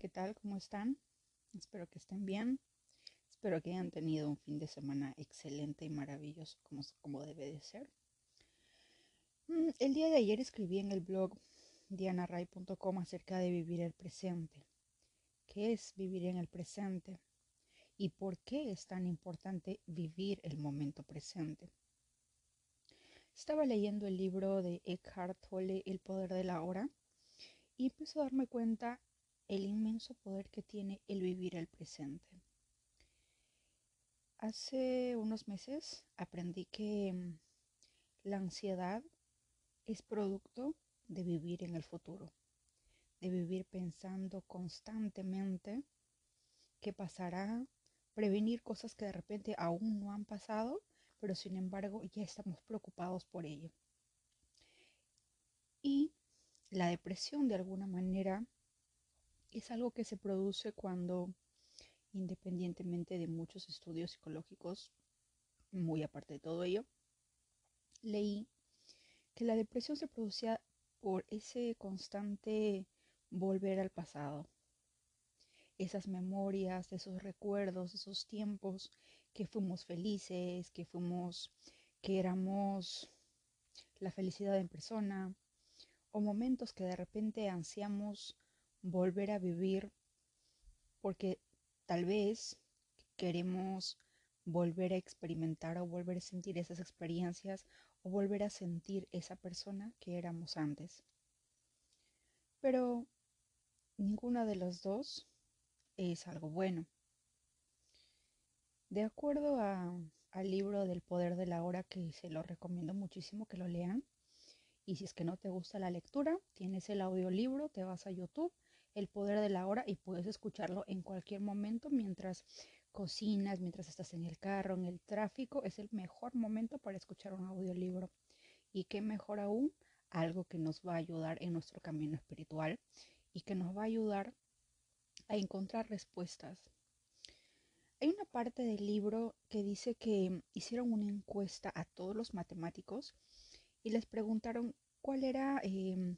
¿qué tal? ¿Cómo están? Espero que estén bien. Espero que hayan tenido un fin de semana excelente y maravilloso como, como debe de ser. Mm, el día de ayer escribí en el blog dianaray.com acerca de vivir el presente. ¿Qué es vivir en el presente? ¿Y por qué es tan importante vivir el momento presente? Estaba leyendo el libro de Eckhart Tolle, El poder de la hora, y empecé a darme cuenta el inmenso poder que tiene el vivir el presente. Hace unos meses aprendí que mm, la ansiedad es producto de vivir en el futuro, de vivir pensando constantemente qué pasará, prevenir cosas que de repente aún no han pasado, pero sin embargo ya estamos preocupados por ello. Y la depresión de alguna manera es algo que se produce cuando, independientemente de muchos estudios psicológicos, muy aparte de todo ello, leí que la depresión se producía por ese constante volver al pasado, esas memorias, esos recuerdos, esos tiempos que fuimos felices, que fuimos, que éramos la felicidad en persona, o momentos que de repente ansiamos volver a vivir porque tal vez queremos volver a experimentar o volver a sentir esas experiencias o volver a sentir esa persona que éramos antes. Pero ninguna de las dos es algo bueno. De acuerdo al libro del poder de la hora, que se lo recomiendo muchísimo que lo lean, y si es que no te gusta la lectura, tienes el audiolibro, te vas a YouTube el poder de la hora y puedes escucharlo en cualquier momento mientras cocinas, mientras estás en el carro, en el tráfico. Es el mejor momento para escuchar un audiolibro. Y qué mejor aún, algo que nos va a ayudar en nuestro camino espiritual y que nos va a ayudar a encontrar respuestas. Hay una parte del libro que dice que hicieron una encuesta a todos los matemáticos y les preguntaron cuál era em,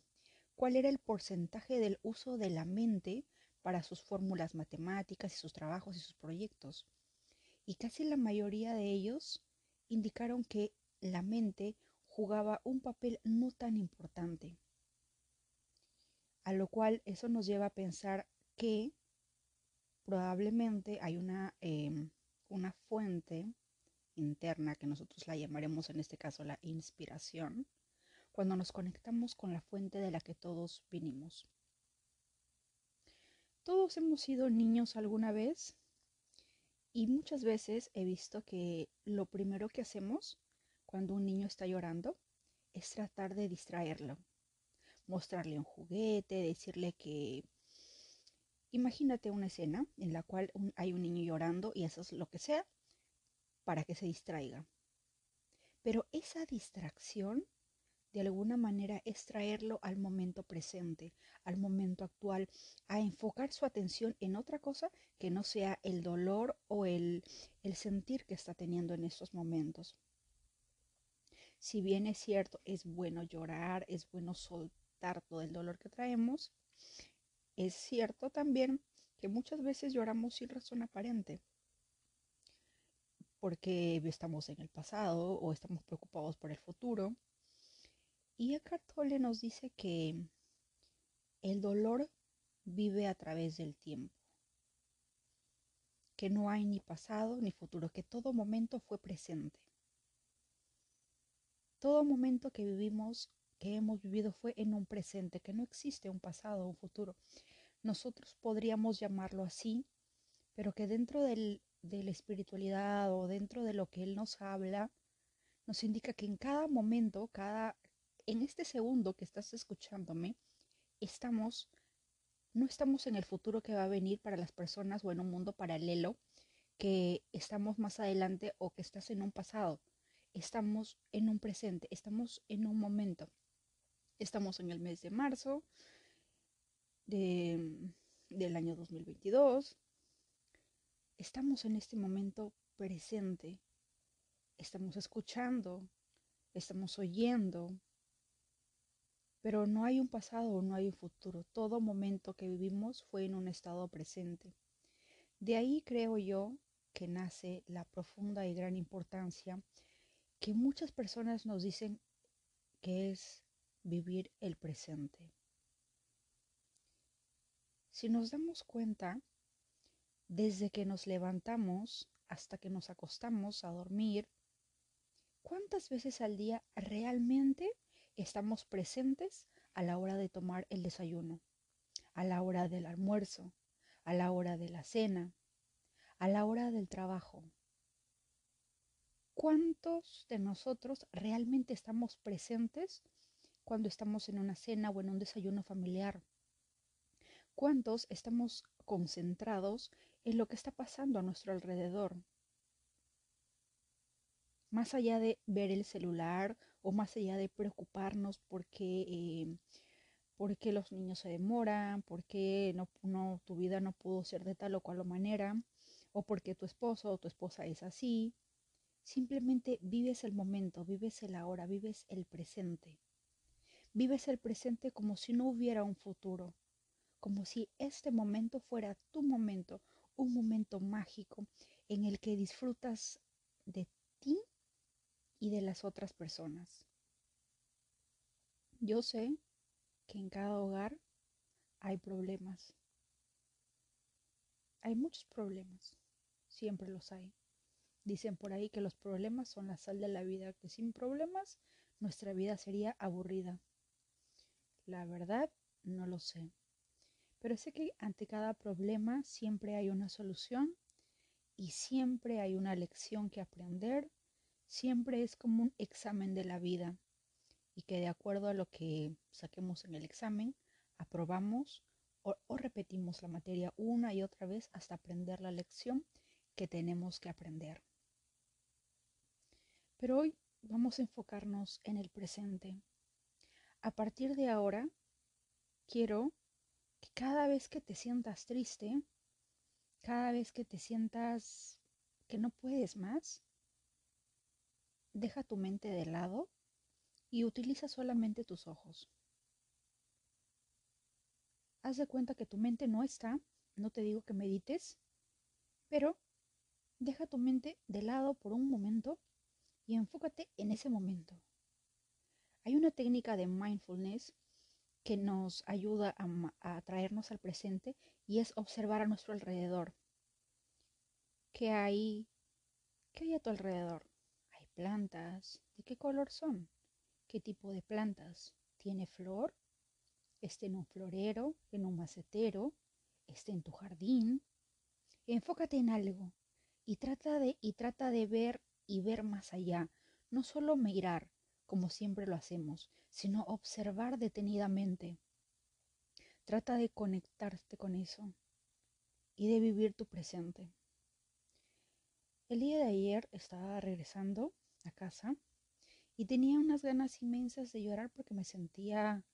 cuál era el porcentaje del uso de la mente para sus fórmulas matemáticas y sus trabajos y sus proyectos. Y casi la mayoría de ellos indicaron que la mente jugaba un papel no tan importante. A lo cual eso nos lleva a pensar que probablemente hay una, em, una fuente interna que nosotros la llamaremos en este caso la inspiración, cuando nos conectamos con la fuente de la que todos vinimos. Todos hemos sido niños alguna vez y muchas veces he visto que lo primero que hacemos cuando un niño está llorando es tratar de distraerlo, mostrarle un juguete, decirle que imagínate una escena en la cual hay un niño llorando y eso es lo que sea para que se distraiga. Pero esa distracción de alguna manera es traerlo al momento presente, al momento actual, a enfocar su atención en otra cosa que no sea el dolor o el, el sentir que está teniendo en estos momentos. Si bien es cierto, es bueno llorar, es bueno soltar todo el dolor que traemos, es cierto también que muchas veces lloramos sin razón aparente porque estamos en el pasado o estamos preocupados por el futuro y Eckhart Tolle nos dice que el dolor vive a través del tiempo, que no hay ni pasado ni futuro, que todo momento fue presente. Todo momento que vivimos, que hemos vivido fue en un presente, que no existe un pasado o un futuro. Nosotros podríamos llamarlo así, pero que dentro del, de la espiritualidad o dentro de lo que Él nos habla, nos indica que en cada momento, cada, en este segundo que estás escuchándome, estamos, no estamos en el futuro que va a venir para las personas o en un mundo paralelo que estamos más adelante o que estás en un pasado. Estamos en un presente, estamos en un momento. Estamos en el mes de marzo de, del año 2022. Estamos en este momento presente. Estamos escuchando, estamos oyendo, Pero no hay un pasado o no hay un futuro. Todo momento que vivimos fue en un estado presente. De ahí creo yo que nace la profunda y gran importancia que muchas personas nos dicen que es vivir el presente. Si nos damos cuenta, desde que nos levantamos hasta que nos acostamos a dormir, ¿cuántas veces al día realmente estamos presentes a la hora de tomar el desayuno, a la hora del almuerzo, a la hora de la cena, a la hora del trabajo? ¿Cuántos de nosotros realmente estamos presentes cuando estamos en una cena o en un desayuno familiar? ¿Cuántos estamos concentrados en lo que está pasando a nuestro alrededor? Más allá de ver el celular o más allá de preocuparnos porque, eh, porque los niños se demoran, porque no, no, tu vida no pudo ser de tal o cual manera, o porque tu esposo o tu esposa es así. Simplemente vives el momento, vives el ahora, vives el presente. Vives el presente como si no hubiera un futuro, como si este momento fuera tu momento, un momento mágico en el que disfrutas de ti y de las otras personas. Yo sé que en cada hogar hay problemas. Hay muchos problemas, siempre los hay. Dicen por ahí que los problemas son la sal de la vida, que sin problemas nuestra vida sería aburrida. La verdad, no lo sé. Pero sé que ante cada problema siempre hay una solución y siempre hay una lección que aprender. Siempre es como un examen de la vida y que de acuerdo a lo que saquemos en el examen, aprobamos o, repetimos la materia una y otra vez hasta aprender la lección que tenemos que aprender. Pero hoy vamos a enfocarnos en el presente. A partir de ahora, quiero que cada vez que te sientas triste, cada vez que te sientas que no puedes más, deja tu mente de lado y utiliza solamente tus ojos. Haz de cuenta que tu mente no está, no te digo que medites, pero deja tu mente de lado por un momento y enfócate en ese momento. Hay una técnica de mindfulness que nos ayuda a, traernos al presente y es observar a nuestro alrededor. ¿Qué hay? ¿Qué hay a tu alrededor? Plantas. ¿De qué color son? ¿Qué tipo de plantas? ¿Tiene flor? ¿Está en un florero? ¿En un macetero? ¿Está en tu jardín? Enfócate en algo y trata de, y trata de ver y ver más allá, no solo mirar, como siempre lo hacemos, sino observar detenidamente. Trata de conectarte con eso y de vivir tu presente. El día de ayer estaba regresando a casa y tenía unas ganas inmensas de llorar porque me sentía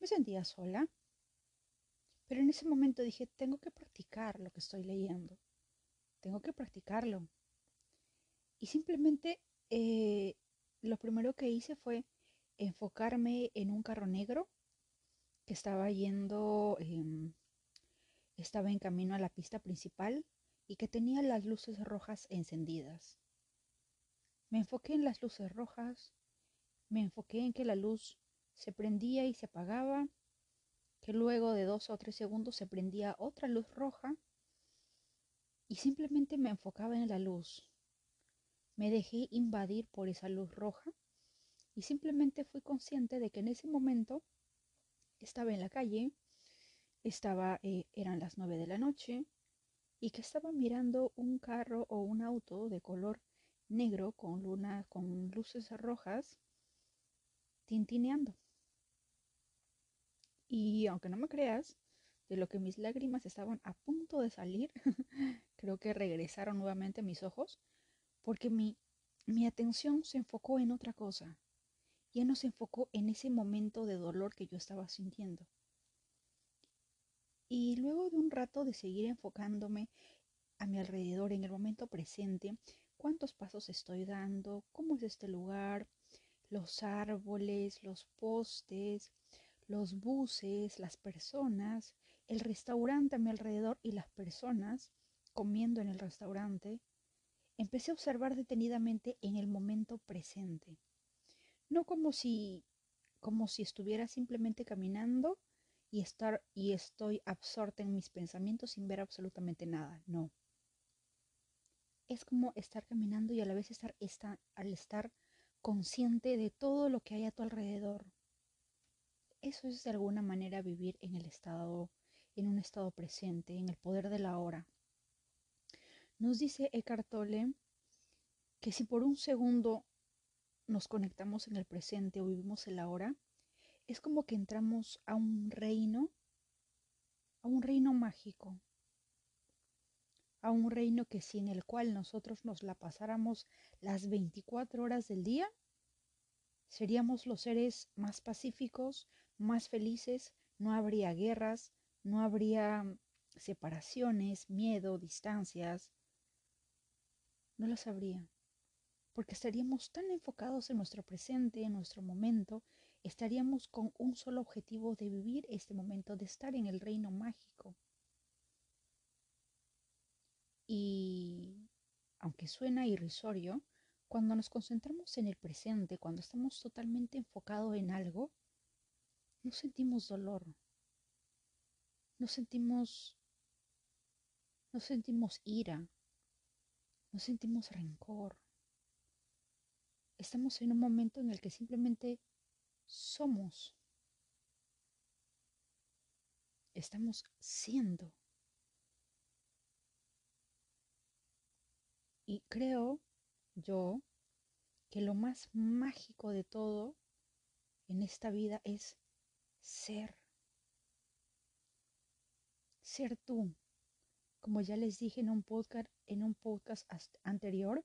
me sentía sola. Pero en ese momento dije, tengo que practicar lo que estoy leyendo. Tengo que practicarlo. Y simplemente eh, lo primero que hice fue enfocarme en un carro negro que estaba yendo, em, estaba en camino a la pista principal y que tenía las luces rojas encendidas. Me enfoqué en las luces rojas, me enfoqué en que la luz se prendía y se apagaba, que luego de dos o tres segundos se prendía otra luz roja y simplemente me enfocaba en la luz. Me dejé invadir por esa luz roja y simplemente fui consciente de que en ese momento estaba en la calle, estaba, eh, eran las nueve de la noche y que estaba mirando un carro o un auto de color negro con luna, con luces rojas, tintineando. Y aunque no me creas, de lo que mis lágrimas estaban a punto de salir, creo que regresaron nuevamente mis ojos porque mi, mi atención se enfocó en otra cosa. Ya no se enfocó en ese momento de dolor que yo estaba sintiendo. Y luego de un rato de seguir enfocándome a mi alrededor en el momento presente, cuántos pasos estoy dando, cómo es este lugar, los árboles, los postes, los buses, las personas, el restaurante a mi alrededor y las personas comiendo en el restaurante, empecé a observar detenidamente en el momento presente. No como si como si estuviera simplemente caminando y estar y estoy absorta en mis pensamientos sin ver absolutamente nada. No. Es como estar caminando y a la vez estar, al estar consciente de todo lo que hay a tu alrededor. Eso es de alguna manera vivir en el estado, en un estado presente, en el poder de la hora. Nos dice Eckhart Tolle que si por un segundo nos conectamos en el presente o vivimos el ahora, es como que entramos a un reino, a un reino mágico, a un reino que sin el cual nosotros nos la pasáramos las 24 horas del día, seríamos los seres más pacíficos, más felices, no habría guerras, no habría separaciones, miedo, distancias, no las habría porque estaríamos tan enfocados en nuestro presente, en nuestro momento, estaríamos con un solo objetivo de vivir este momento, de estar en el reino mágico. Y aunque suena irrisorio, cuando nos concentramos en el presente, cuando estamos totalmente enfocados en algo, no sentimos dolor, no sentimos, no sentimos ira, no sentimos rencor, estamos en un momento en el que simplemente somos. Estamos siendo. Y creo yo que lo más mágico de todo en esta vida es ser. Ser tú. Como ya les dije en un podcast, en un podcast anterior,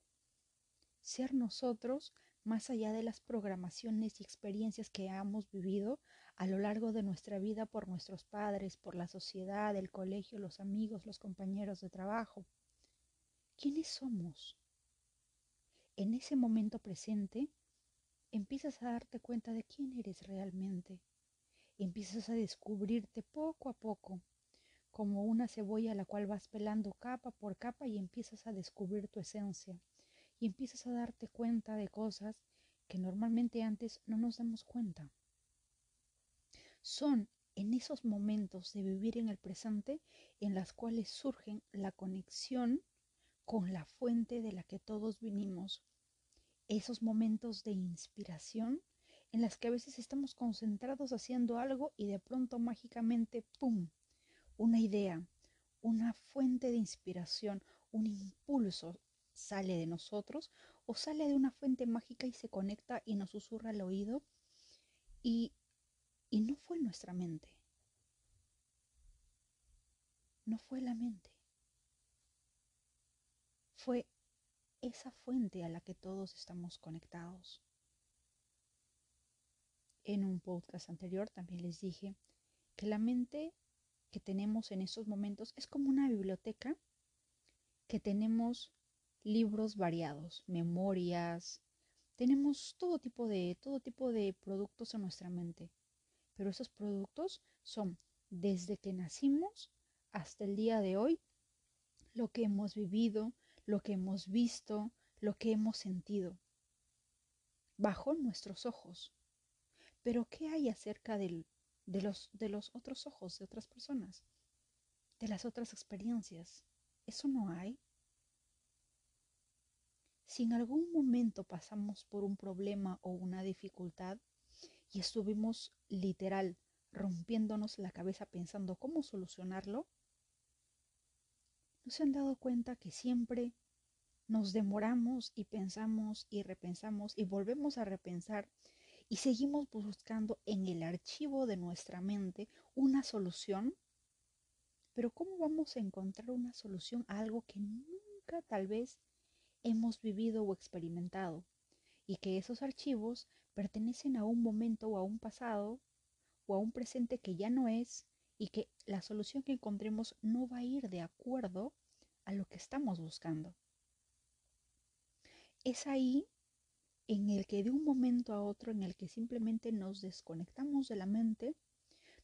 ser nosotros más allá de las programaciones y experiencias que hemos vivido a lo largo de nuestra vida por nuestros padres, por la sociedad, el colegio, los amigos, los compañeros de trabajo. ¿Quiénes somos? En ese momento presente, empiezas a darte cuenta de quién eres realmente. Empiezas a descubrirte poco a poco, como una cebolla a la cual vas pelando capa por capa y empiezas a descubrir tu esencia y empiezas a darte cuenta de cosas que normalmente antes no nos damos cuenta. Son en esos momentos de vivir en el presente en las cuales surgen la conexión con la fuente de la que todos vinimos. Esos momentos de inspiración en las que a veces estamos concentrados haciendo algo y de pronto mágicamente, ¡pum!, una idea, una fuente de inspiración, un impulso sale de nosotros o sale de una fuente mágica y se conecta y nos susurra al oído y, y no fue nuestra mente. No fue la mente. Fue esa fuente a la que todos estamos conectados. En un podcast anterior también les dije que la mente que tenemos en esos momentos es como una biblioteca que tenemos libros variados, memorias, tenemos todo tipo de todo tipo de productos en nuestra mente. Pero esos productos son desde que nacimos hasta el día de hoy lo que hemos vivido, lo que hemos visto, lo que hemos sentido bajo nuestros ojos. Pero ¿qué hay acerca de, los, de los otros ojos de otras personas? De las otras experiencias. ¿Eso no hay? Si en algún momento pasamos por un problema o una dificultad y estuvimos literal rompiéndonos la cabeza pensando cómo solucionarlo, ¿no se han dado cuenta que siempre nos demoramos y pensamos y repensamos y volvemos a repensar y seguimos buscando en el archivo de nuestra mente una solución? Pero ¿cómo vamos a encontrar una solución a algo que nunca tal vez hemos vivido o experimentado y que esos archivos pertenecen a un momento o a un pasado o a un presente que ya no es y que la solución que encontremos no va a ir de acuerdo a lo que estamos buscando. Es ahí en el que de un momento a otro, en el que simplemente nos desconectamos de la mente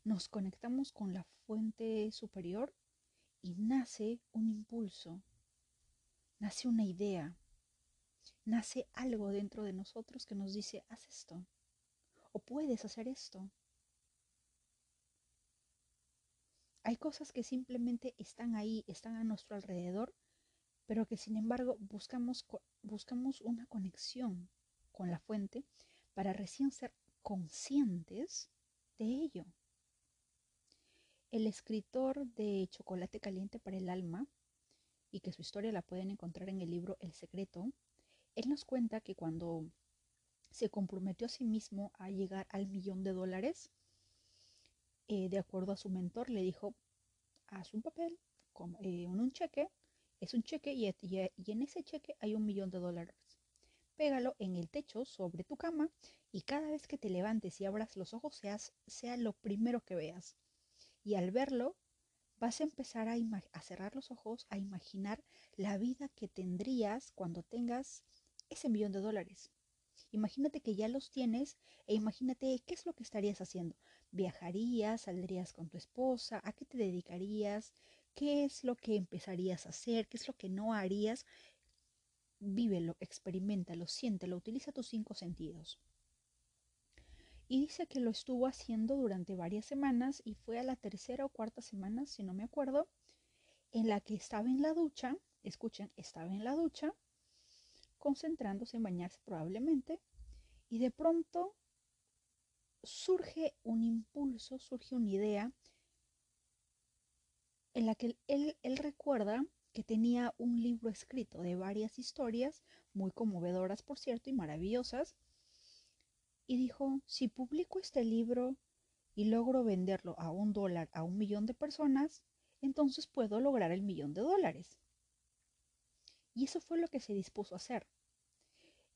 nos conectamos con la fuente superior y nace un impulso, nace una idea, nace algo dentro de nosotros que nos dice, haz esto, o puedes hacer esto. Hay cosas que simplemente están ahí, están a nuestro alrededor, pero que sin embargo buscamos, buscamos una conexión con la fuente para recién ser conscientes de ello. El escritor de Chocolate Caliente para el Alma, y que su historia la pueden encontrar en el libro El Secreto, él nos cuenta que cuando se comprometió a sí mismo a llegar al millón de dólares, eh, de acuerdo a su mentor, le dijo, haz un papel con eh, un cheque, es un cheque y, en ese cheque hay un millón de dólares. Pégalo en el techo sobre tu cama y cada vez que te levantes y abras los ojos seas, sea lo primero que veas. Y al verlo, vas a empezar a cerrar los ojos, a imaginar la vida que tendrías cuando tengas ese millón de dólares. Imagínate que ya los tienes e imagínate qué es lo que estarías haciendo. ¿Viajarías? ¿Saldrías con tu esposa? ¿A qué te dedicarías? ¿Qué es lo que empezarías a hacer? ¿Qué es lo que no harías? Vívelo, experimentalo, siéntelo, utiliza tus cinco sentidos. Y dice que lo estuvo haciendo durante varias semanas y fue a la tercera o cuarta semana, si no me acuerdo, en la que estaba en la ducha, escuchen, estaba en la ducha concentrándose en bañarse probablemente, y de pronto surge un impulso, surge una idea en la que él, él recuerda que tenía un libro escrito de varias historias, muy conmovedoras por cierto y maravillosas, y dijo, si publico este libro y logro venderlo a un dólar a un millón de personas, entonces puedo lograr el millón de dólares. Y eso fue lo que se dispuso a hacer.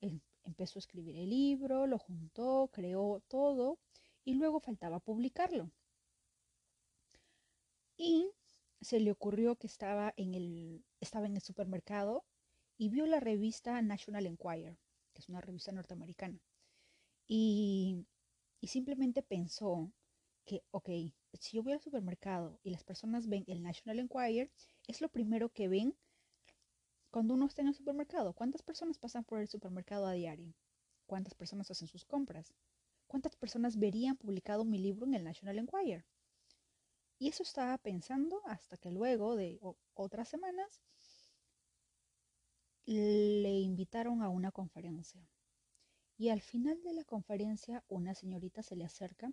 Él empezó a escribir el libro, lo juntó, creó todo y luego faltaba publicarlo. Y se le ocurrió que estaba en el, estaba en el supermercado y vio la revista National Enquirer, que es una revista norteamericana. Y, y simplemente pensó que, ok, si yo voy al supermercado y las personas ven el National Enquirer, es lo primero que ven cuando uno está en el supermercado, ¿cuántas personas pasan por el supermercado a diario? ¿Cuántas personas hacen sus compras? ¿Cuántas personas verían publicado mi libro en el National Enquirer? Y eso estaba pensando hasta que luego de otras semanas le invitaron a una conferencia. Y al final de la conferencia una señorita se le acerca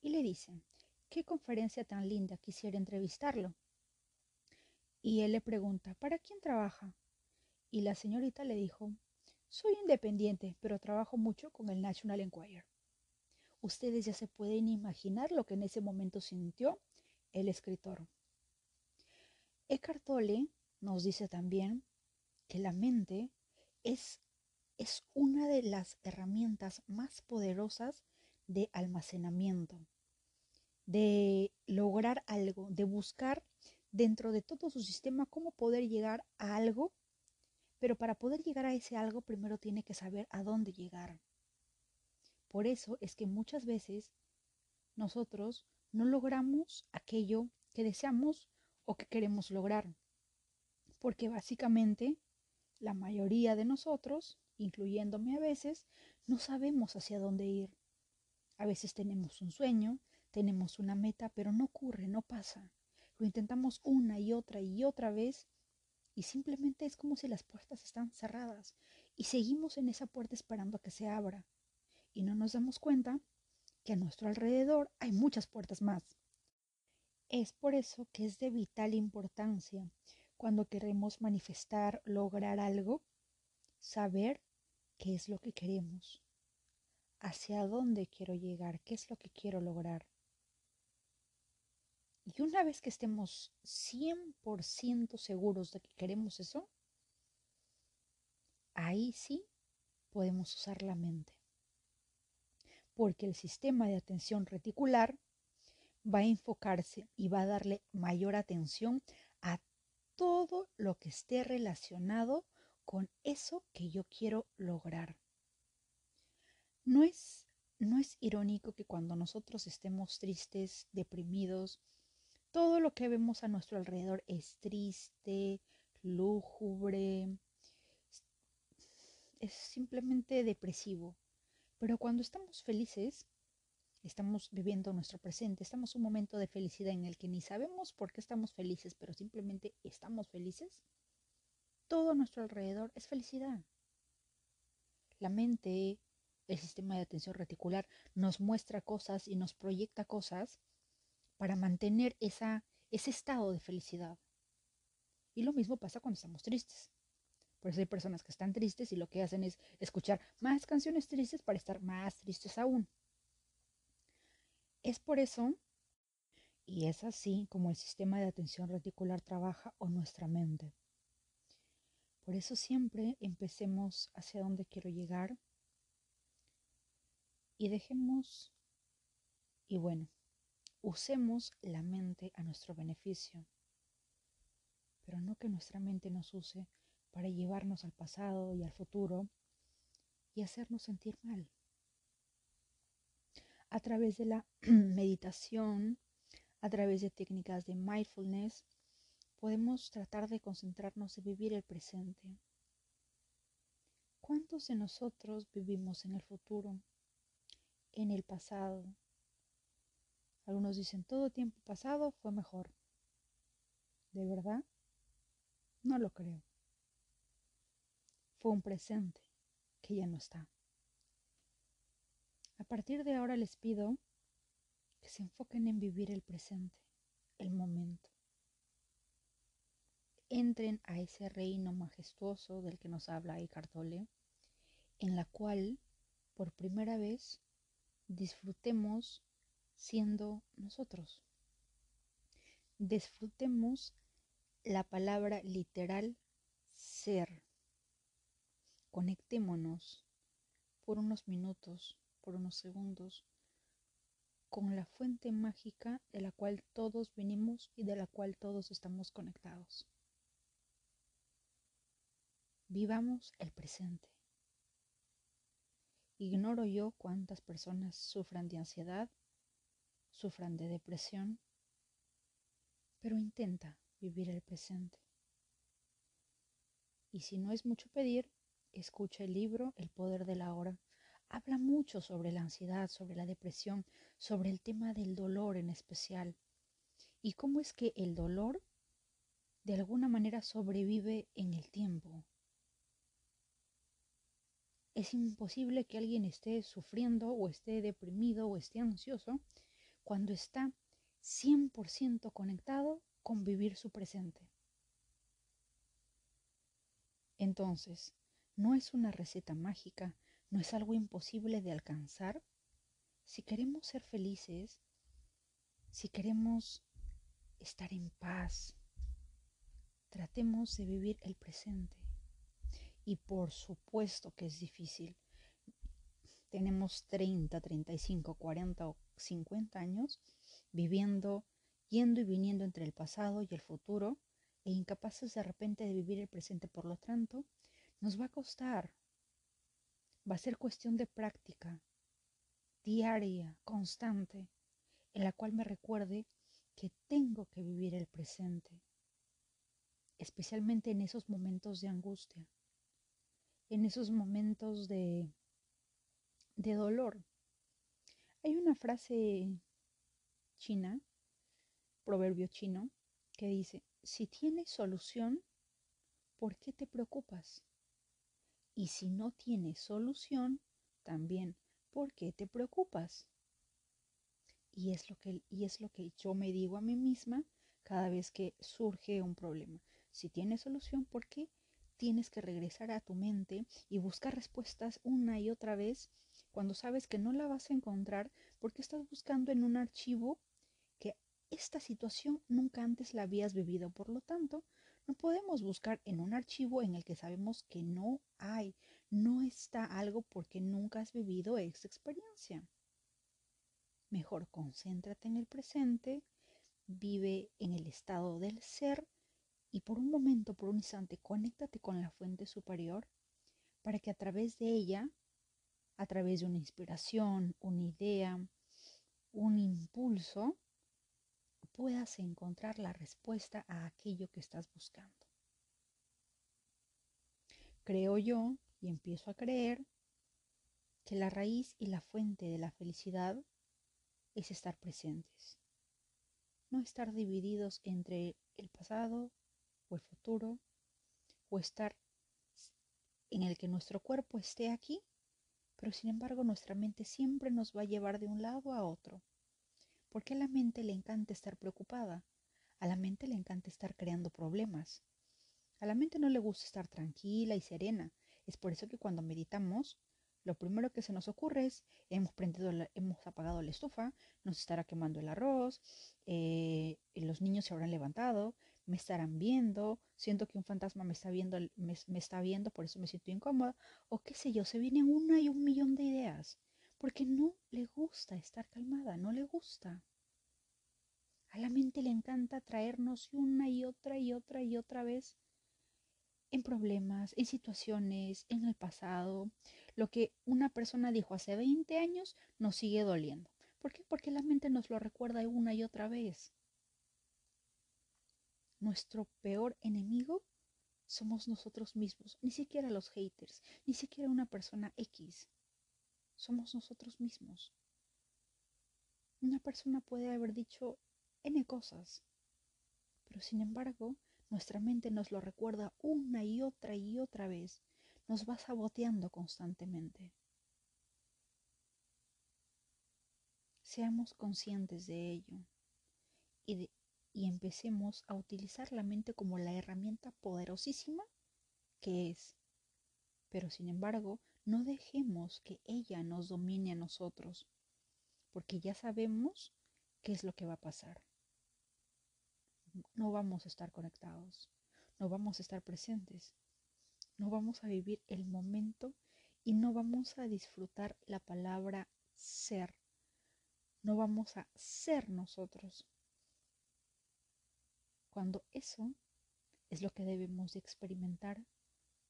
y le dice, ¿qué conferencia tan linda quisiera entrevistarlo? Y él le pregunta, ¿para quién trabaja? Y la señorita le dijo, soy independiente, pero trabajo mucho con el National Enquirer. Ustedes ya se pueden imaginar lo que en ese momento sintió el escritor. Eckhart Tolle nos dice también que la mente es, es una de las herramientas más poderosas de almacenamiento, de lograr algo, de buscar dentro de todo su sistema cómo poder llegar a algo pero para poder llegar a ese algo, primero tiene que saber a dónde llegar. Por eso es que muchas veces nosotros no logramos aquello que deseamos o que queremos lograr. Porque básicamente la mayoría de nosotros, incluyéndome a veces, no sabemos hacia dónde ir. A veces tenemos un sueño, tenemos una meta, pero no ocurre, no pasa. Lo intentamos una y otra y otra vez y simplemente es como si las puertas están cerradas y seguimos en esa puerta esperando a que se abra y no nos damos cuenta que a nuestro alrededor hay muchas puertas más. Es por eso que es de vital importancia cuando queremos manifestar, lograr algo, saber qué es lo que queremos, hacia dónde quiero llegar, qué es lo que quiero lograr. Y una vez que estemos 100% seguros de que queremos eso, ahí sí podemos usar la mente. Porque el sistema de atención reticular va a enfocarse y va a darle mayor atención a todo lo que esté relacionado con eso que yo quiero lograr. No es ¿No es irónico que cuando nosotros estemos tristes, deprimidos, todo lo que vemos a nuestro alrededor es triste, lúgubre, es simplemente depresivo? Pero cuando estamos felices, estamos viviendo nuestro presente, estamos un momento de felicidad en el que ni sabemos por qué estamos felices, pero simplemente estamos felices, todo a nuestro alrededor es felicidad. La mente, el sistema de atención reticular, nos muestra cosas y nos proyecta cosas para mantener esa, ese estado de felicidad. Y lo mismo pasa cuando estamos tristes. Por eso hay personas que están tristes y lo que hacen es escuchar más canciones tristes para estar más tristes aún. Es por eso, y es así como el sistema de atención reticular trabaja o nuestra mente. Por eso siempre empecemos hacia donde quiero llegar y dejemos, y bueno, usemos la mente a nuestro beneficio, pero no que nuestra mente nos use para llevarnos al pasado y al futuro y hacernos sentir mal. A través de la meditación, a través de técnicas de mindfulness, podemos tratar de concentrarnos en vivir el presente. ¿Cuántos de nosotros vivimos en el futuro, en el pasado? Algunos dicen todo tiempo pasado fue mejor. ¿De verdad? No lo creo. Fue un presente que ya no está. A partir de ahora les pido que se enfoquen en vivir el presente, el momento entren a ese reino majestuoso del que nos habla Eckhart Tolle, en la cual por primera vez disfrutemos siendo nosotros. Disfrutemos la palabra literal ser. Conectémonos por unos minutos, por unos segundos, con la fuente mágica de la cual todos venimos y de la cual todos estamos conectados. Vivamos el presente. Ignoro yo cuántas personas sufran de ansiedad, sufran de depresión, pero intenta vivir el presente. Y si no es mucho pedir, escucha el libro El poder de la hora. Habla mucho sobre la ansiedad, sobre la depresión, sobre el tema del dolor en especial. Y cómo es que el dolor de alguna manera sobrevive en el tiempo. Es imposible que alguien esté sufriendo o esté deprimido o esté ansioso cuando está 100% conectado con vivir su presente. Entonces, no es una receta mágica, no es algo imposible de alcanzar. Si queremos ser felices, si queremos estar en paz, tratemos de vivir el presente. Y por supuesto que es difícil. Tenemos 30, 35, 40 o 50 años viviendo, yendo y viniendo entre el pasado y el futuro e incapaces de repente de vivir el presente. Por lo tanto, nos va a costar. Va a ser cuestión de práctica diaria, constante, en la cual me recuerde que tengo que vivir el presente, especialmente en esos momentos de angustia en esos momentos de, de dolor. Hay una frase china, proverbio chino, que dice, si tienes solución, ¿por qué te preocupas? Y si no tienes solución, también, ¿por qué te preocupas? Y es lo que, y es lo que yo me digo a mí misma cada vez que surge un problema. Si tienes solución, ¿por qué tienes que regresar a tu mente y buscar respuestas una y otra vez cuando sabes que no la vas a encontrar porque estás buscando en un archivo que esta situación nunca antes la habías vivido. Por lo tanto, no podemos buscar en un archivo en el que sabemos que no hay, no está algo porque nunca has vivido esa experiencia. Mejor concéntrate en el presente, vive en el estado del ser y por un momento, por un instante, conéctate con la fuente superior para que a través de ella a través de una inspiración, una idea, un impulso, puedas encontrar la respuesta a aquello que estás buscando. Creo yo y empiezo a creer que la raíz y la fuente de la felicidad es estar presentes, no estar divididos entre el pasado o el futuro, o estar en el que nuestro cuerpo esté aquí, pero sin embargo nuestra mente siempre nos va a llevar de un lado a otro. Porque a la mente le encanta estar preocupada, a la mente le encanta estar creando problemas, a la mente no le gusta estar tranquila y serena. Es por eso que cuando meditamos, lo primero que se nos ocurre es, hemos, prendido hemos apagado la estufa, nos estará quemando el arroz, eh, los niños se habrán levantado, me estarán viendo, siento que un fantasma me está viendo, me, está viendo, por eso me siento incómoda, o qué sé yo, se vienen una y un millón de ideas, porque no le gusta estar calmada, no le gusta. A la mente le encanta traernos una y otra y otra y otra vez en problemas, en situaciones, en el pasado. Lo que una persona dijo hace 20 años nos sigue doliendo. ¿Por qué? Porque la mente nos lo recuerda una y otra vez. Nuestro peor enemigo somos nosotros mismos, ni siquiera los haters, ni siquiera una persona X. Somos nosotros mismos. Una persona puede haber dicho N cosas, pero sin embargo, nuestra mente nos lo recuerda una y otra y otra vez. Nos va saboteando constantemente. Seamos conscientes de ello y, y empecemos a utilizar la mente como la herramienta poderosísima que es. Pero sin embargo, no dejemos que ella nos domine a nosotros, porque ya sabemos qué es lo que va a pasar no vamos a estar conectados, no vamos a estar presentes, no vamos a vivir el momento y no vamos a disfrutar la palabra ser, no vamos a ser nosotros. Cuando eso es lo que debemos de experimentar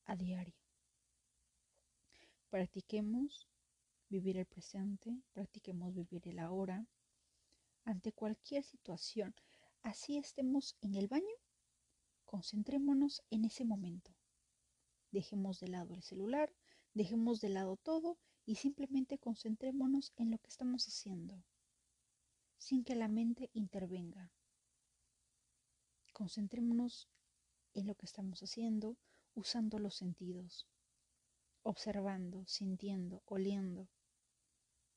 a diario. Practiquemos vivir el presente, practiquemos vivir el ahora ante cualquier situación así estemos en el baño, concentrémonos en ese momento. Dejemos de lado el celular, dejemos de lado todo y simplemente concentrémonos en lo que estamos haciendo, sin que la mente intervenga. Concentrémonos en lo que estamos haciendo usando los sentidos, observando, sintiendo, oliendo,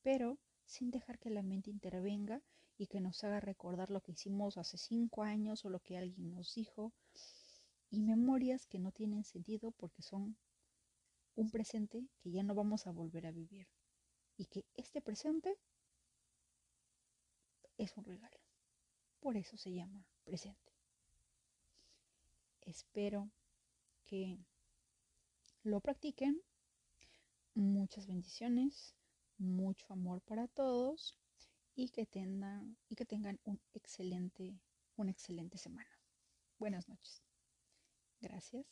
pero sin dejar que la mente intervenga y que nos haga recordar lo que hicimos hace cinco años o lo que alguien nos dijo y memorias que no tienen sentido porque son un presente que ya no vamos a volver a vivir y que este presente es un regalo. Por eso se llama presente. Espero que lo practiquen. Muchas bendiciones, mucho amor para todos y que tengan, y que tengan un excelente, una excelente semana. Buenas noches. Gracias.